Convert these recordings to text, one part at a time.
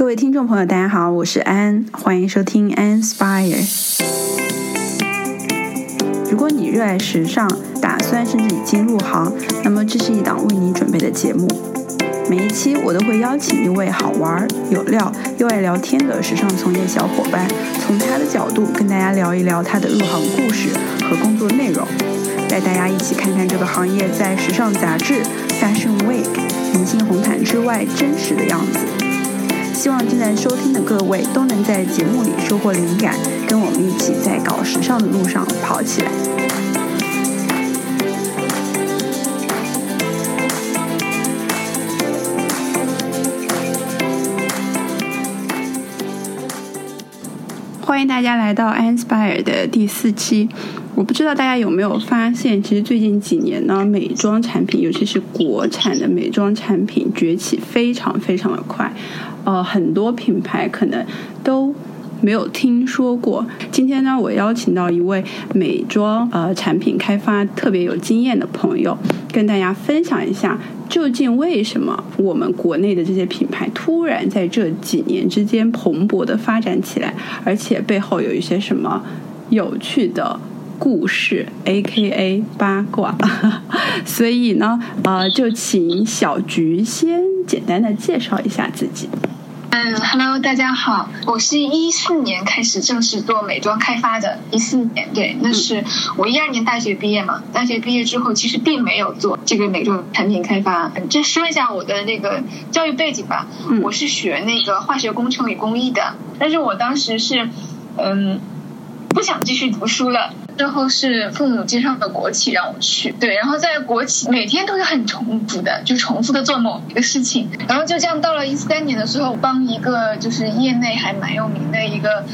各位听众朋友，大家好，我是安，欢迎收听 Anspire。如果你热爱时尚，打算甚至已经入行，那么这是一档为你准备的节目。每一期我都会邀请一位好玩、有料又爱聊天的时尚从业小伙伴，从他的角度跟大家聊一聊他的入行故事和工作内容，带大家一起看看这个行业在时尚杂志、Fashion Week、明星红毯之外真实的样子。希望正在收听的各位都能在节目里收获灵感，跟我们一起在搞时尚的路上跑起来。欢迎大家来到 Inspire 的第四期。我不知道大家有没有发现，其实最近几年呢，美妆产品，尤其是国产的美妆产品崛起非常非常的快。呃，很多品牌可能都没有听说过。今天呢，我邀请到一位美妆呃产品开发特别有经验的朋友，跟大家分享一下。究竟为什么我们国内的这些品牌突然在这几年之间蓬勃的发展起来，而且背后有一些什么有趣的故事，A K A 八卦？所以呢，呃，就请小菊先简单的介绍一下自己。嗯，Hello，大家好，我是一四年开始正式做美妆开发的。一四年，对，那是我一二年大学毕业嘛。大学毕业之后，其实并没有做这个美妆产品开发。就说一下我的那个教育背景吧，我是学那个化学工程与工艺的，但是我当时是，嗯，不想继续读书了。之后是父母介绍的国企让我去，对，然后在国企每天都是很重复的，就重复的做某一个事情，然后就这样到了一三年的时候，帮一个就是业内还蛮有名的一个。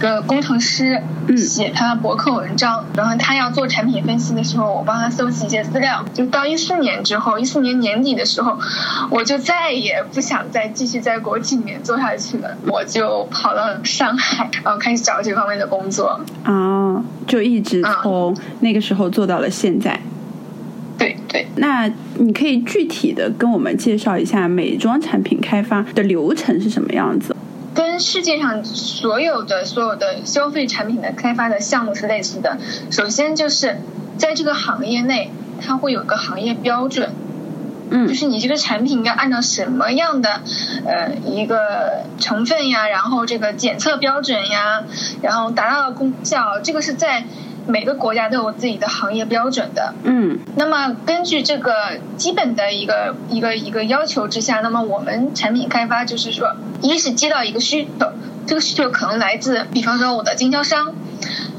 个工程师写他的博客文章，然后他要做产品分析的时候，我帮他搜集一些资料。就到一四年之后，一四年年底的时候，我就再也不想再继续在国企里面做下去了，我就跑到上海，然后开始找这方面的工作。啊，就一直从那个时候做到了现在。对对，那你可以具体的跟我们介绍一下美妆产品开发的流程是什么样子？跟世界上所有的所有的消费产品的开发的项目是类似的。首先就是在这个行业内，它会有个行业标准，嗯，就是你这个产品要按照什么样的呃一个成分呀，然后这个检测标准呀，然后达到的功效，这个是在。每个国家都有自己的行业标准的，嗯，那么根据这个基本的一个一个一个要求之下，那么我们产品开发就是说，一是接到一个需求，这个需求可能来自，比方说我的经销商，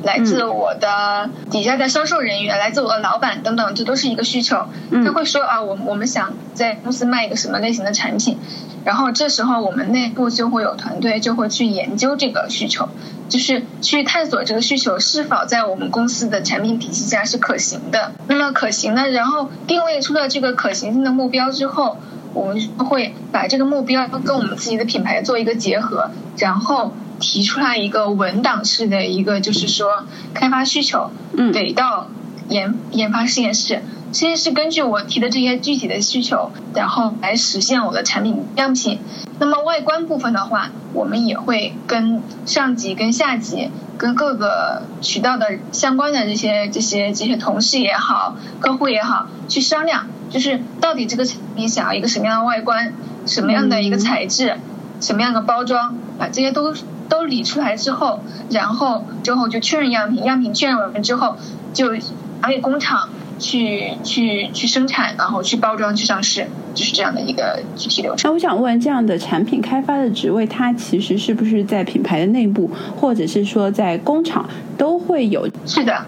来自我的底下的销售人员，来自我的老板等等，这都是一个需求，他会说啊，我我们想在公司卖一个什么类型的产品。然后这时候我们内部就会有团队就会去研究这个需求，就是去探索这个需求是否在我们公司的产品体系下是可行的。那么可行呢？然后定位出了这个可行性的目标之后，我们会把这个目标跟我们自己的品牌做一个结合，然后提出来一个文档式的一个就是说开发需求，给到研研发实验室。实验室根据我提的这些具体的需求，然后来实现我的产品样品。那么外观部分的话，我们也会跟上级、跟下级、跟各个渠道的相关的这些、这些、这些同事也好、客户也好，去商量，就是到底这个产品想要一个什么样的外观、什么样的一个材质、什么样的包装，把这些都都理出来之后，然后之后就确认样品，样品确认完了之后，就拿给工厂。去去去生产，然后去包装，去上市，就是这样的一个具体流程。那我想问，这样的产品开发的职位，它其实是不是在品牌的内部，或者是说在工厂都会有？是的。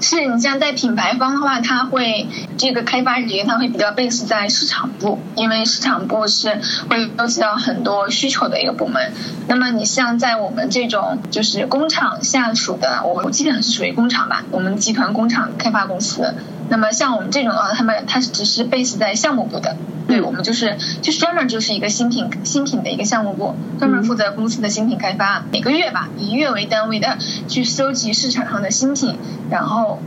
是你像在品牌方的话，他会这个开发人员他会比较 base 在市场部，因为市场部是会收集到很多需求的一个部门。那么你像在我们这种就是工厂下属的，我基本上是属于工厂吧，我们集团工厂开发公司。那么像我们这种的话，他们他是只是 base 在项目部的。对我们就是就是专门就是一个新品新品的一个项目部，专门负责公司的新品开发，每个月吧以月为单位的去收集市场上的新品，然后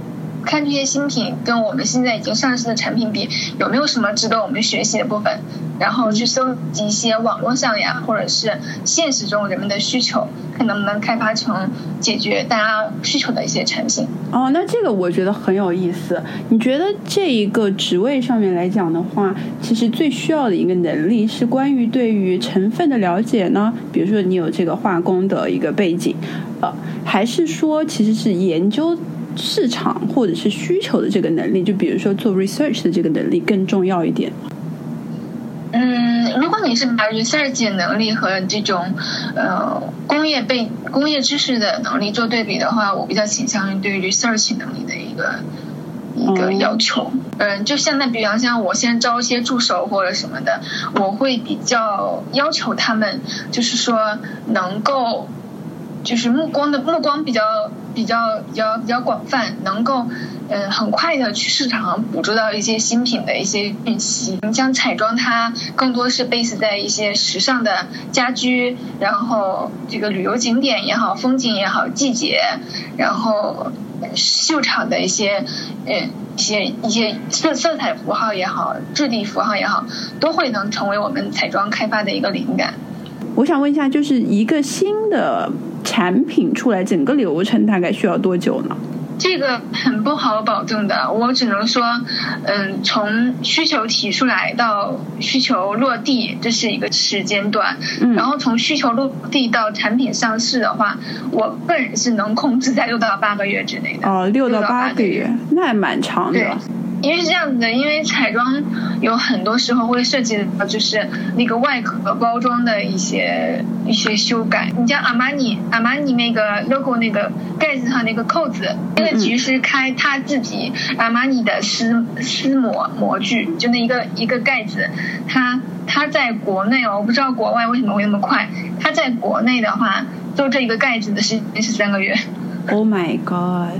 看这些新品跟我们现在已经上市的产品比，有没有什么值得我们学习的部分，然后去搜集一些网络上呀，或者是现实中人们的需求，看能不能开发成解决大家需求的一些产品。哦，那这个我觉得很有意思。你觉得这一个职位上面来讲的话，其实最需要的一个能力是关于对于成分的了解呢？比如说你有这个化工的一个背景，呃，还是说其实是研究？市场或者是需求的这个能力，就比如说做 research 的这个能力更重要一点。嗯，如果你是把 research 能力和这种呃工业背工业知识的能力做对比的话，我比较倾向于对 research 能力的一个一个要求。嗯，就现在，比方像我先招一些助手或者什么的，我会比较要求他们，就是说能够。就是目光的目光比较比较比较比较广泛，能够嗯很快的去市场上捕捉到一些新品的一些讯息。你像彩妆，它更多是 base 在一些时尚的家居，然后这个旅游景点也好，风景也好，季节，然后秀场的一些嗯一些一些色色彩符号也好，质地符号也好，都会能成为我们彩妆开发的一个灵感。我想问一下，就是一个新的。产品出来，整个流程大概需要多久呢？这个很不好保证的，我只能说，嗯，从需求提出来到需求落地，这是一个时间段。嗯。然后从需求落地到产品上市的话，我个人是能控制在六到八个月之内的。哦，六到八个月，那还蛮长的。因为是这样子的，因为彩妆有很多时候会涉及到就是那个外壳包装的一些一些修改。你像阿玛尼，阿玛尼那个 logo 那个盖子上那个扣子，那个其实是开他自己阿玛尼的丝丝膜模具，就那一个一个盖子，它它在国内哦，我不知道国外为什么会那么快。它在国内的话，做这一个盖子的时间是三个月。Oh my god！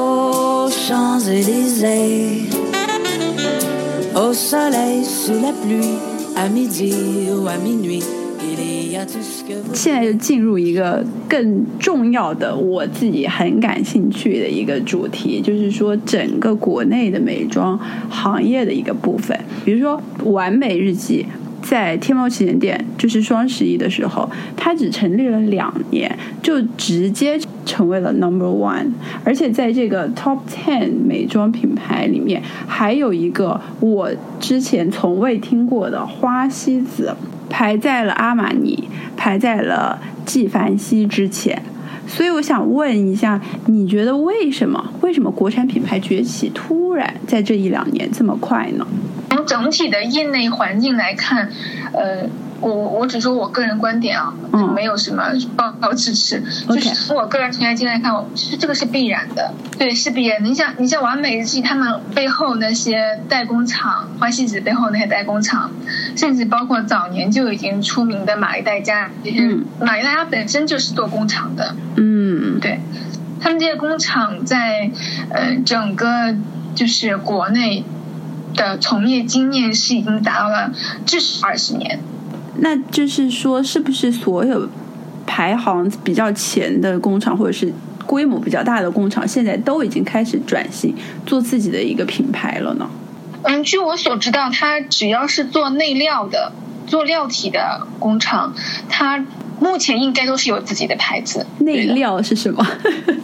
现在就进入一个更重要的，我自己很感兴趣的一个主题，就是说整个国内的美妆行业的一个部分，比如说完美日记。在天猫旗舰店，就是双十一的时候，它只成立了两年，就直接成为了 number one。而且在这个 top ten 美妆品牌里面，还有一个我之前从未听过的花西子，排在了阿玛尼，排在了纪梵希之前。所以我想问一下，你觉得为什么？为什么国产品牌崛起突然在这一两年这么快呢？从整体的业内环境来看，呃，我我只说我个人观点啊，没有什么报告支持，就是从我个人从业经验来看，其实这个是必然的，对，是必然。你像你像完美日记他们背后那些代工厂，花西子背后那些代工厂，甚至包括早年就已经出名的玛丽黛佳，这些玛丽黛佳本身就是做工厂的，嗯，对，他们这些工厂在呃整个就是国内。的从业经验是已经达到了至少二十年，那就是说，是不是所有排行比较前的工厂，或者是规模比较大的工厂，现在都已经开始转型做自己的一个品牌了呢？嗯，据我所知道，它只要是做内料的、做料体的工厂，它目前应该都是有自己的牌子。内料是什么？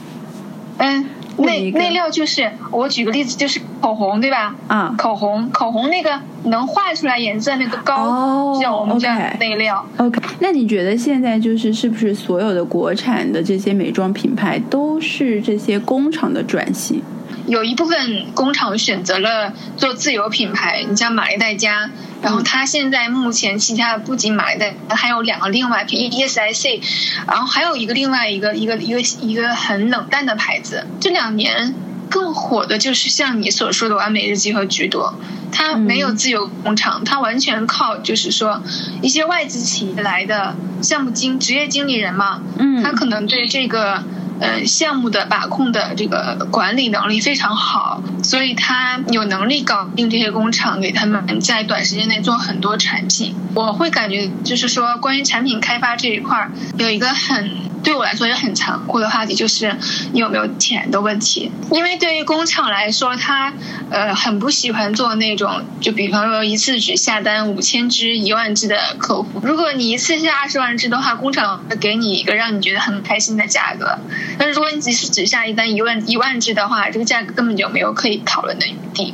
嗯。内内料就是我举个例子，就是口红对吧？啊，口红口红那个能画出来颜色那个膏，叫我们叫内料。OK，那你觉得现在就是是不是所有的国产的这些美妆品牌都是这些工厂的转型？有一部分工厂选择了做自有品牌，你像玛丽黛佳，然后它现在目前旗下不仅玛丽黛，还有两个另外品 E S I C，然后还有一个另外一个一个一个一个很冷淡的牌子。这两年更火的就是像你所说的完美日记和橘朵，它没有自有工厂，它完全靠就是说一些外资企业来的项目经职业经理人嘛，嗯，他可能对这个。呃，项目的把控的这个管理能力非常好，所以他有能力搞定这些工厂，给他们在短时间内做很多产品。我会感觉，就是说，关于产品开发这一块儿，有一个很对我来说也很残酷的话题，就是你有没有钱的问题。因为对于工厂来说，他呃很不喜欢做那种，就比方说一次只下单五千只、一万只的客户。如果你一次下二十万只的话，工厂会给你一个让你觉得很开心的价格。但是如果你只是只下一单一万一万只的话，这个价格根本就没有可以讨论的余地。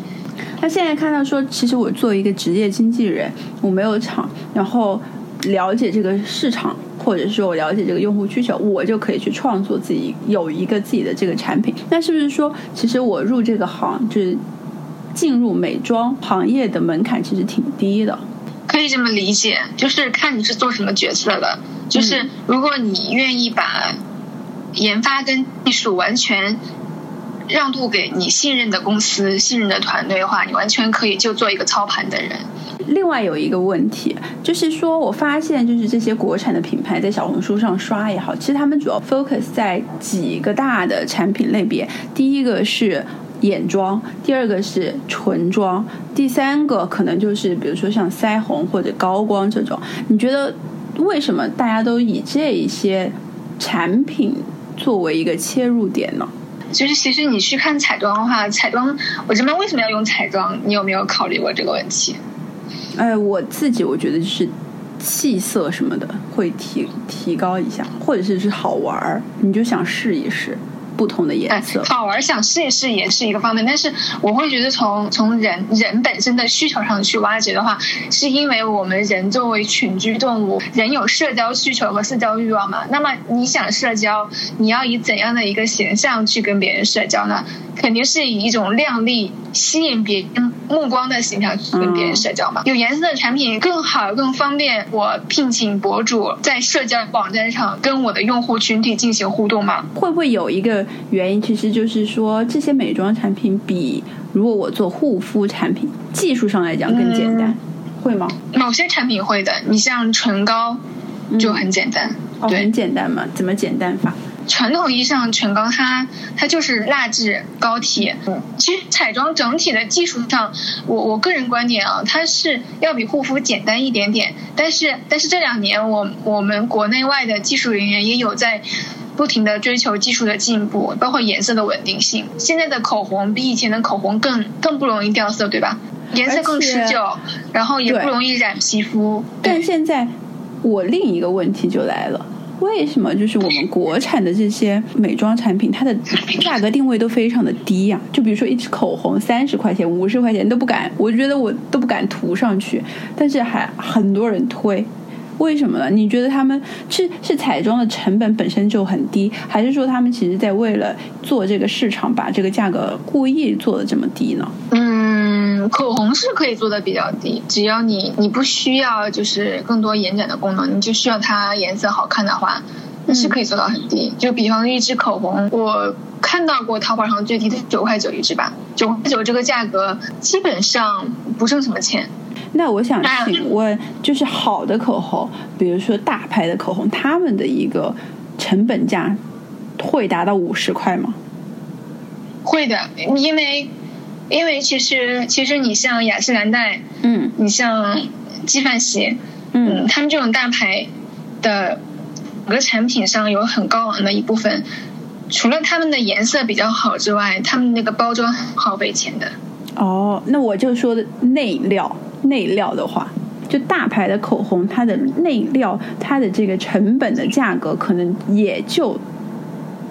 那现在看到说，其实我作为一个职业经纪人，我没有厂，然后了解这个市场，或者说我了解这个用户需求，我就可以去创作自己有一个自己的这个产品。那是不是说，其实我入这个行，就是进入美妆行业的门槛其实挺低的？可以这么理解，就是看你是做什么角色的。就是如果你愿意把。研发跟技术完全让渡给你信任的公司、信任的团队的话，你完全可以就做一个操盘的人。另外有一个问题，就是说我发现，就是这些国产的品牌在小红书上刷也好，其实他们主要 focus 在几个大的产品类别。第一个是眼妆，第二个是唇妆，第三个可能就是比如说像腮红或者高光这种。你觉得为什么大家都以这一些产品？作为一个切入点呢，就是其实你去看彩妆的话，彩妆我这边为什么要用彩妆？你有没有考虑过这个问题？哎，我自己我觉得就是气色什么的会提提高一下，或者是是好玩儿，你就想试一试。不同的颜色，好玩想试一试也是一个方面，但是我会觉得从从人人本身的需求上去挖掘的话，是因为我们人作为群居动物，人有社交需求和社交欲望嘛。那么你想社交，你要以怎样的一个形象去跟别人社交呢？肯定是以一种靓丽、吸引别人目光的形象去跟别人社交嘛。有颜色的产品更好、更方便我聘请博主在社交网站上跟我的用户群体进行互动嘛？会不会有一个？原因其实就是说，这些美妆产品比如果我做护肤产品，技术上来讲更简单，会吗？某些产品会的，你像唇膏就很简单，对，很简单嘛？怎么简单法？传统意义上唇膏它它就是蜡质膏体，其实彩妆整体的技术上，我我个人观点啊，它是要比护肤简单一点点，但是但是这两年我我们国内外的技术人员也有在。不停的追求技术的进步，包括颜色的稳定性。现在的口红比以前的口红更更不容易掉色，对吧？颜色更持久，然后也不容易染皮肤。但现在我另一个问题就来了，为什么就是我们国产的这些美妆产品，它的价格定位都非常的低呀？就比如说一支口红三十块钱、五十块钱都不敢，我觉得我都不敢涂上去，但是还很多人推。为什么呢？你觉得他们是是彩妆的成本本身就很低，还是说他们其实在为了做这个市场，把这个价格故意做的这么低呢？嗯，口红是可以做的比较低，只要你你不需要就是更多延展的功能，你就需要它颜色好看的话，是可以做到很低。就比方一支口红，我看到过淘宝上最低的九块九一支吧，九块九这个价格基本上不挣什么钱。那我想请问，就是好的口红，比如说大牌的口红，他们的一个成本价会达到五十块吗？会的，因为因为其实其实你像雅诗兰黛，嗯，你像纪梵希，嗯，他们这种大牌的整个产品上有很高昂的一部分，除了他们的颜色比较好之外，他们那个包装很耗费钱的。哦，那我就说的内料。内料的话，就大牌的口红，它的内料，它的这个成本的价格可能也就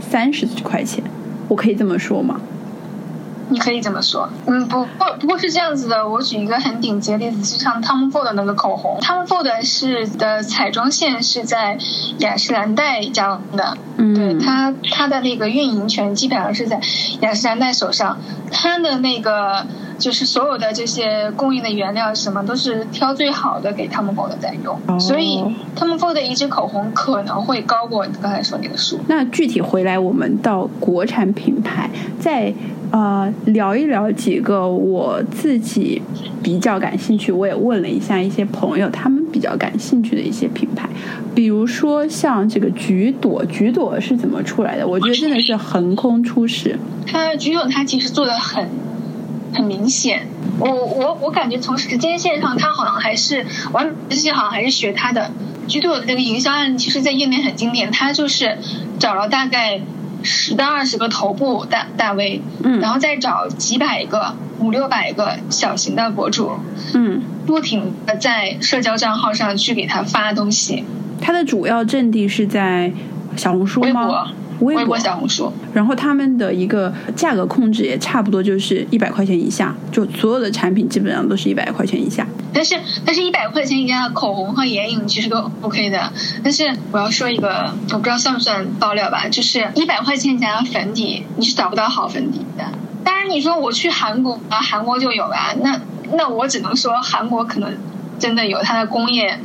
三十块钱，我可以这么说吗？你可以这么说，嗯，不不不过是这样子的。我举一个很顶级的例子，就像 Tom Ford 的那个口红，Tom Ford 是的彩妆线是在雅诗兰黛家的，嗯，对它它的那个运营权基本上是在雅诗兰黛手上，它的那个。就是所有的这些供应的原料什么都是挑最好的给 Tom Ford 在用，所以 Tom Ford 的一支口红可能会高过你刚才说那个数。那具体回来，我们到国产品牌在呃，聊一聊几个我自己比较感兴趣，我也问了一下一些朋友，他们比较感兴趣的一些品牌，比如说像这个橘朵，橘朵是怎么出来的？我觉得真的是横空出世。它橘朵它其实做的很很明显，我我我感觉从时间线上，它好像还是完美这些好像还是学它的。橘朵的这个营销案，其实在业内很经典，它就是找了大概。十到二十个头部大大 V，嗯，然后再找几百个、五六百个小型的博主，嗯，不停的在社交账号上去给他发东西。他的主要阵地是在小红书吗？微博、小红书，然后他们的一个价格控制也差不多，就是一百块钱以下，就所有的产品基本上都是一百块钱以下。但是，但是一百块钱以下的口红和眼影其实都 OK 的。但是我要说一个，我不知道算不算爆料吧，就是一百块钱以下的粉底你是找不到好粉底的。当然，你说我去韩国啊，韩国就有啊，那那我只能说韩国可能。真的有它的工业，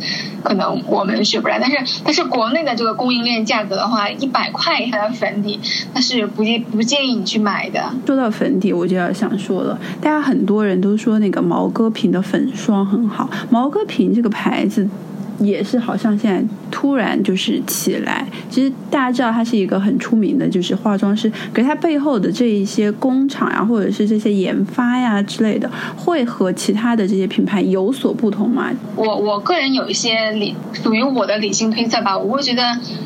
可能我们学不来，但是但是国内的这个供应链价格的话，一百块以下的粉底，它是不建不建议你去买的。说到粉底，我就要想说了，大家很多人都说那个毛戈平的粉霜很好，毛戈平这个牌子。也是好像现在突然就是起来，其实大家知道他是一个很出名的，就是化妆师，可是他背后的这一些工厂呀，或者是这些研发呀之类的，会和其他的这些品牌有所不同吗？我我个人有一些理属于我的理性推测吧，我会觉得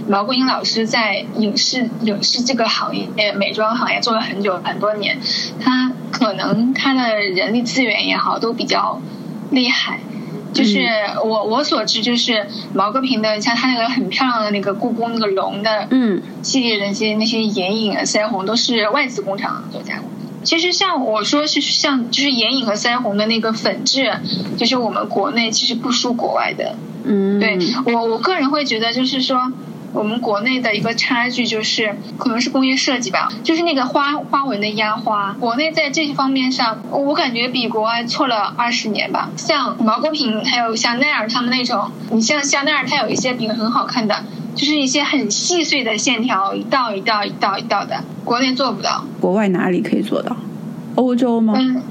毛桂英老师在影视影视这个行业、美妆行业做了很久很多年，他可能他的人力资源也好都比较厉害。就是我我所知，就是毛戈平的，像他那个很漂亮的那个故宫那个龙的嗯系列的那些那些眼影啊腮红都是外资工厂做加工。其实像我说是像就是眼影和腮红的那个粉质，就是我们国内其实不输国外的。嗯，对我我个人会觉得就是说。我们国内的一个差距就是，可能是工业设计吧，就是那个花花纹的压花，国内在这些方面上，我感觉比国外错了二十年吧。像毛戈平，还有像奈尔他们那种，你像香奈儿，它有一些饼很好看的，就是一些很细碎的线条，一道一道一道一道的，国内做不到。国外哪里可以做到？欧洲吗？嗯，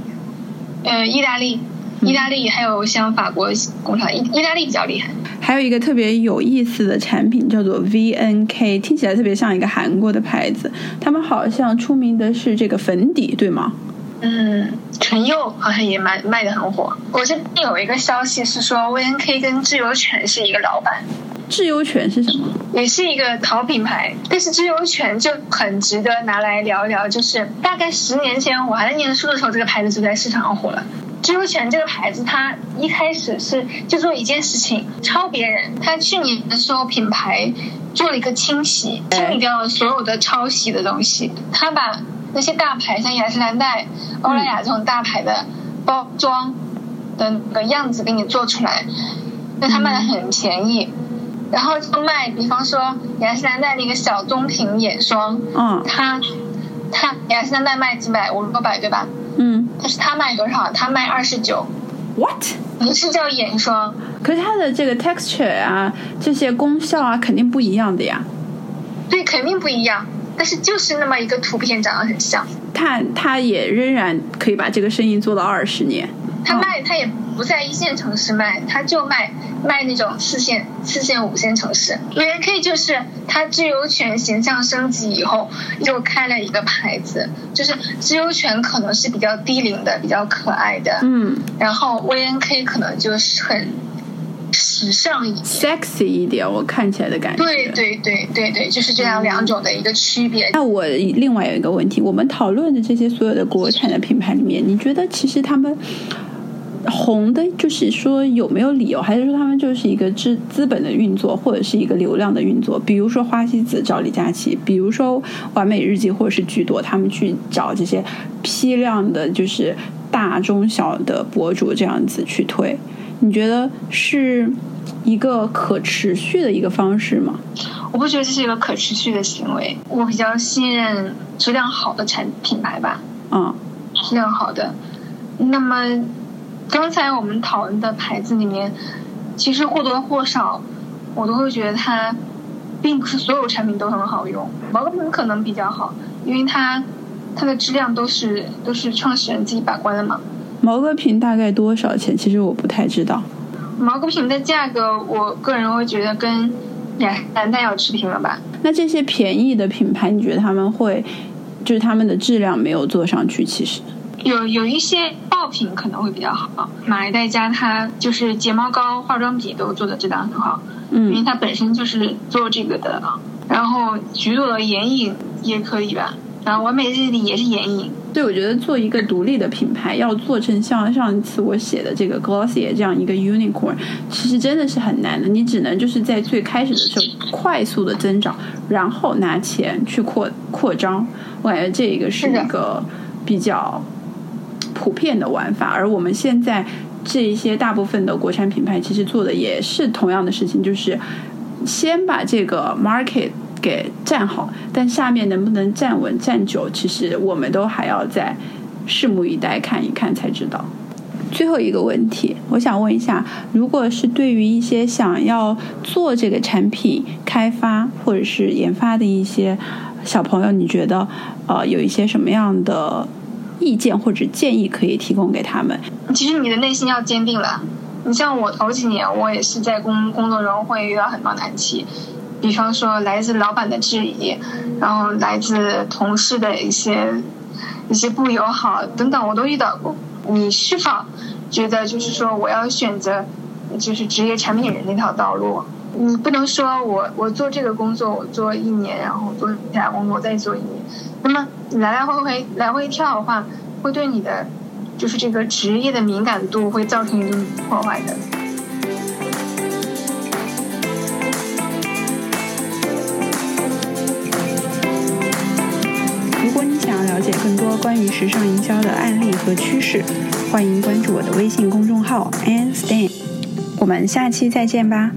呃，意大利。意大利还有像法国工厂，意意大利比较厉害。还有一个特别有意思的产品叫做 VNK，听起来特别像一个韩国的牌子。他们好像出名的是这个粉底，对吗？嗯，唇釉好像也卖卖的很火。我这边有一个消息是说，VNK 跟智优泉是一个老板。智优泉是什么？也是一个淘品牌，但是智优泉就很值得拿来聊一聊。就是大概十年前我还在念书的时候，这个牌子就在市场上火了。知优泉这个牌子，它一开始是就做一件事情，抄别人。它去年的时候，品牌做了一个清洗，清理掉了所有的抄袭的东西。它把那些大牌，像雅诗兰黛、欧莱雅这种大牌的包装的那个样子给你做出来，那它卖的很便宜。然后就卖，比方说雅诗兰黛那个小棕瓶眼霜，嗯，它它雅诗兰黛卖几百五六百对吧？嗯，但是它卖多少？它卖二十九。What？不是叫眼霜？可是它的这个 texture 啊，这些功效啊，肯定不一样的呀。对，肯定不一样。但是就是那么一个图片长得很像。看它也仍然可以把这个生意做到二十年。他卖，他也不在一线城市卖，他就卖卖那种四线、四线、五线城市。VNK 就是他知优泉形象升级以后，又开了一个牌子，就是知优泉可能是比较低龄的、比较可爱的，嗯，然后 VNK 可能就是很时尚一点、sexy 一点，我看起来的感觉。对对对对对，就是这样两种的一个区别。那我另外有一个问题，我们讨论的这些所有的国产的品牌里面，你觉得其实他们？红的，就是说有没有理由，还是说他们就是一个资资本的运作，或者是一个流量的运作？比如说花西子找李佳琦，比如说完美日记或者是巨多，他们去找这些批量的，就是大中小的博主这样子去推，你觉得是一个可持续的一个方式吗？我不觉得这是一个可持续的行为，我比较信任质量好的产品牌吧。嗯，质量好的，那么。刚才我们讨论的牌子里面，其实或多或少，我都会觉得它，并不是所有产品都很好用。毛戈平可能比较好，因为它它的质量都是都是创始人自己把关的嘛。毛戈平大概多少钱？其实我不太知道。毛戈平的价格，我个人会觉得跟雅诗兰黛要持平了吧。那这些便宜的品牌，你觉得他们会就是他们的质量没有做上去？其实有有一些爆品可能会比较好，马黛佳它就是睫毛膏、化妆笔都做的质量很好，嗯，因为它本身就是做这个的。然后橘朵的眼影也可以吧，然后完美日丽也是眼影。对，我觉得做一个独立的品牌，要做成像上一次我写的这个 Glossier 这样一个 unicorn，其实真的是很难的。你只能就是在最开始的时候快速的增长，然后拿钱去扩扩张。我感觉这一个是一个比较普遍的玩法。而我们现在这一些大部分的国产品牌，其实做的也是同样的事情，就是先把这个 market。给站好，但下面能不能站稳、站久，其实我们都还要再拭目以待，看一看才知道。最后一个问题，我想问一下，如果是对于一些想要做这个产品开发或者是研发的一些小朋友，你觉得呃有一些什么样的意见或者建议可以提供给他们？其实你的内心要坚定了。你像我头几年，我也是在工工作中会遇到很多难题。比方说，来自老板的质疑，然后来自同事的一些一些不友好等等，我都遇到过。你是否觉得，就是说，我要选择就是职业产品人那条道路？你不能说我我做这个工作，我做一年，然后做其他工作再做一年，那么你来来回回来回跳的话，会对你的就是这个职业的敏感度会造成一定破坏的。如果你想要了解更多关于时尚营销的案例和趋势，欢迎关注我的微信公众号 a n n Stan。我们下期再见吧。